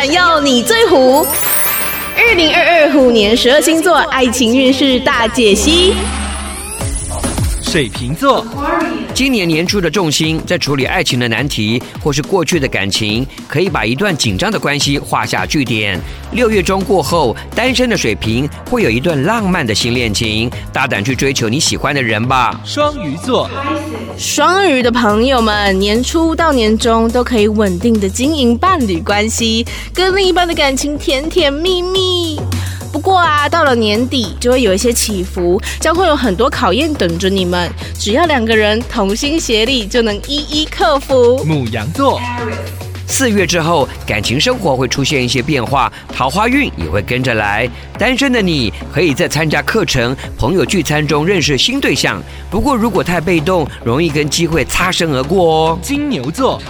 闪耀，你最虎。二零二二虎年十二星座爱情运势大解析。水瓶座，今年年初的重心在处理爱情的难题，或是过去的感情，可以把一段紧张的关系画下句点。六月中过后，单身的水瓶会有一段浪漫的新恋情，大胆去追求你喜欢的人吧。双鱼座，双鱼的朋友们，年初到年终都可以稳定的经营伴侣关系，跟另一半的感情甜甜蜜蜜。不过啊，到了年底就会有一些起伏，将会有很多考验等着你们。只要两个人同心协力，就能一一克服。母羊座，四月之后，感情生活会出现一些变化，桃花运也会跟着来。单身的你可以在参加课程、朋友聚餐中认识新对象。不过如果太被动，容易跟机会擦身而过哦。金牛座。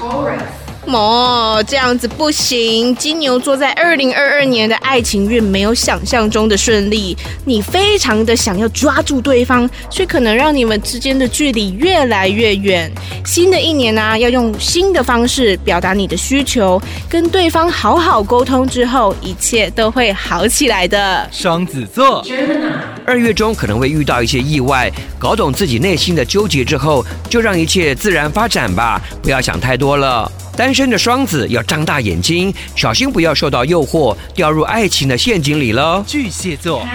哦，这样子不行。金牛座在二零二二年的爱情运没有想象中的顺利，你非常的想要抓住对方，却可能让你们之间的距离越来越远。新的一年呢、要用新的方式表达你的需求，跟对方好好沟通之后，一切都会好起来的。双子座，二月中可能会遇到一些意外，搞懂自己内心的纠结之后，就让一切自然发展吧，不要想太多了。单身的双子要张大眼睛，小心不要受到诱惑，掉入爱情的陷阱里了。巨蟹座，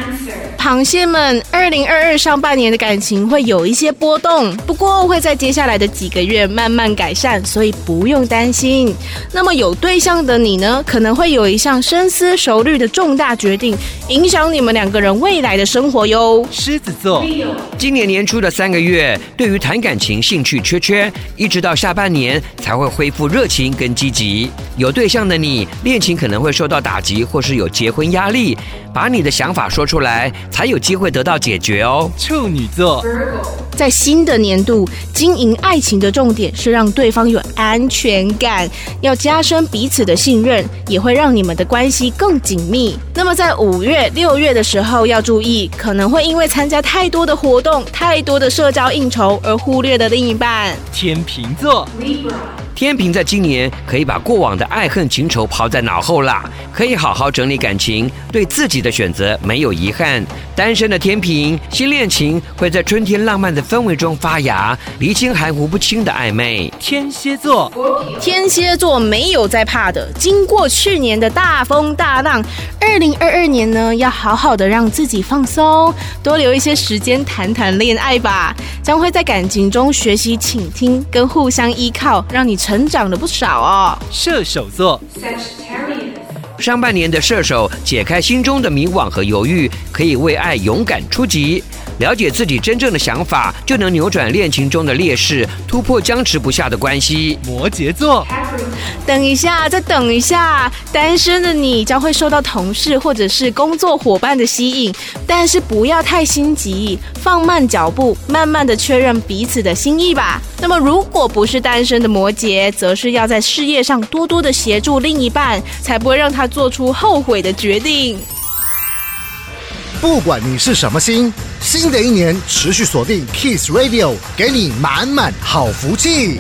螃蟹们，二零二二上半年的感情会有一些波动，不过会在接下来的几个月慢慢改善，所以不用担心。那么有对象的你呢，可能会有一项深思熟虑的重大决定，影响你们两个人未来的生活哟。狮子座，今年年初的三个月，对于谈感情兴趣缺缺，一直到下半年才会恢复热情。情跟积极，有对象的你，恋情可能会受到打击，或是有结婚压力。把你的想法说出来，才有机会得到解决哦。处女座，在新的年度经营爱情的重点是让对方有安全感，要加深彼此的信任，也会让你们的关系更紧密。那么在五月、六月的时候要注意，可能会因为参加太多的活动、太多的社交应酬而忽略的另一半。天秤座。天秤在今年可以把过往的爱恨情仇抛在脑后啦，可以好好整理感情，对自己的选择没有遗憾。单身的天平，新恋情会在春天浪漫的氛围中发芽，厘清含糊不清的暧昧。天蝎座，天蝎座没有在怕的，经过去年的大风大浪，二零二二年呢，要好好的让自己放松，多留一些时间谈谈恋爱吧，将会在感情中学习倾听跟互相依靠，让你。成长了不少哦。射手座，上半年的射手解开心中的迷惘和犹豫，可以为爱勇敢出击。了解自己真正的想法，就能扭转恋情中的劣势，突破僵持不下的关系。摩羯座，等一下，再等一下，单身的你将会受到同事或者是工作伙伴的吸引，但是不要太心急，放慢脚步，慢慢的确认彼此的心意吧。那么，如果不是单身的摩羯，则是要在事业上多多的协助另一半，才不会让他做出后悔的决定。不管你是什么星，新的一年持续锁定 Kiss Radio，给你满满好福气。